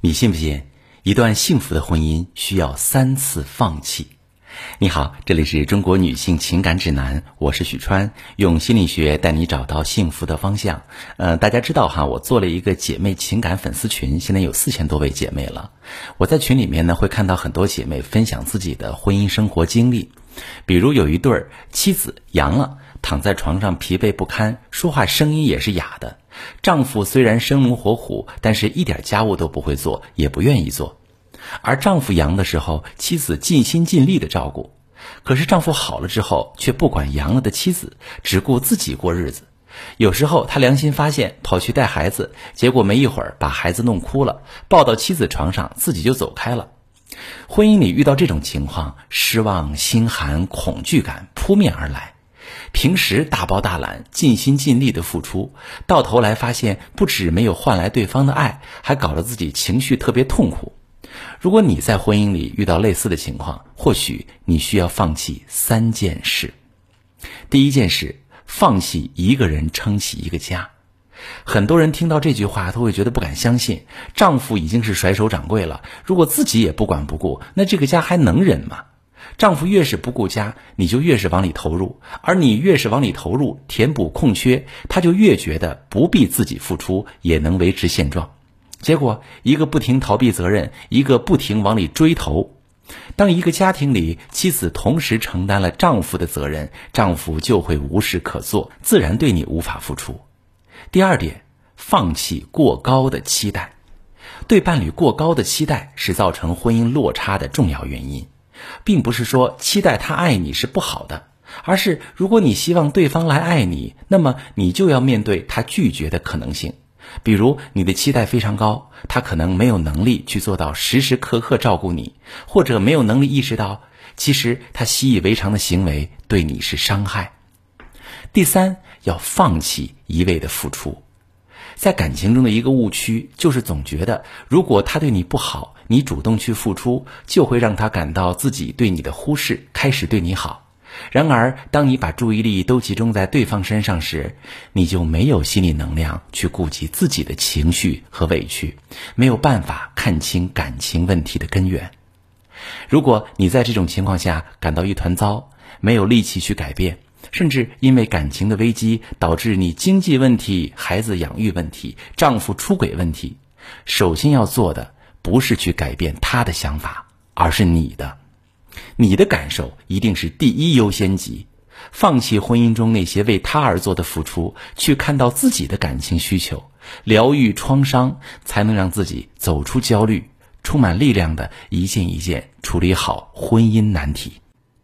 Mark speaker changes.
Speaker 1: 你信不信？一段幸福的婚姻需要三次放弃。你好，这里是中国女性情感指南，我是许川，用心理学带你找到幸福的方向。呃，大家知道哈，我做了一个姐妹情感粉丝群，现在有四千多位姐妹了。我在群里面呢，会看到很多姐妹分享自己的婚姻生活经历，比如有一对儿妻子阳了，躺在床上疲惫不堪，说话声音也是哑的。丈夫虽然生龙活虎，但是一点家务都不会做，也不愿意做。而丈夫阳的时候，妻子尽心尽力的照顾；可是丈夫好了之后，却不管阳了的妻子，只顾自己过日子。有时候他良心发现，跑去带孩子，结果没一会儿把孩子弄哭了，抱到妻子床上，自己就走开了。婚姻里遇到这种情况，失望、心寒、恐惧感扑面而来。平时大包大揽、尽心尽力的付出，到头来发现不止没有换来对方的爱，还搞得自己情绪特别痛苦。如果你在婚姻里遇到类似的情况，或许你需要放弃三件事。第一件事，放弃一个人撑起一个家。很多人听到这句话都会觉得不敢相信，丈夫已经是甩手掌柜了，如果自己也不管不顾，那这个家还能忍吗？丈夫越是不顾家，你就越是往里投入，而你越是往里投入，填补空缺，他就越觉得不必自己付出也能维持现状。结果，一个不停逃避责任，一个不停往里追投。当一个家庭里妻子同时承担了丈夫的责任，丈夫就会无事可做，自然对你无法付出。第二点，放弃过高的期待。对伴侣过高的期待是造成婚姻落差的重要原因。并不是说期待他爱你是不好的，而是如果你希望对方来爱你，那么你就要面对他拒绝的可能性。比如你的期待非常高，他可能没有能力去做到时时刻刻照顾你，或者没有能力意识到其实他习以为常的行为对你是伤害。第三，要放弃一味的付出。在感情中的一个误区，就是总觉得如果他对你不好，你主动去付出，就会让他感到自己对你的忽视，开始对你好。然而，当你把注意力都集中在对方身上时，你就没有心理能量去顾及自己的情绪和委屈，没有办法看清感情问题的根源。如果你在这种情况下感到一团糟，没有力气去改变。甚至因为感情的危机，导致你经济问题、孩子养育问题、丈夫出轨问题。首先要做的不是去改变他的想法，而是你的，你的感受一定是第一优先级。放弃婚姻中那些为他而做的付出，去看到自己的感情需求，疗愈创伤，才能让自己走出焦虑，充满力量的一件一件处理好婚姻难题。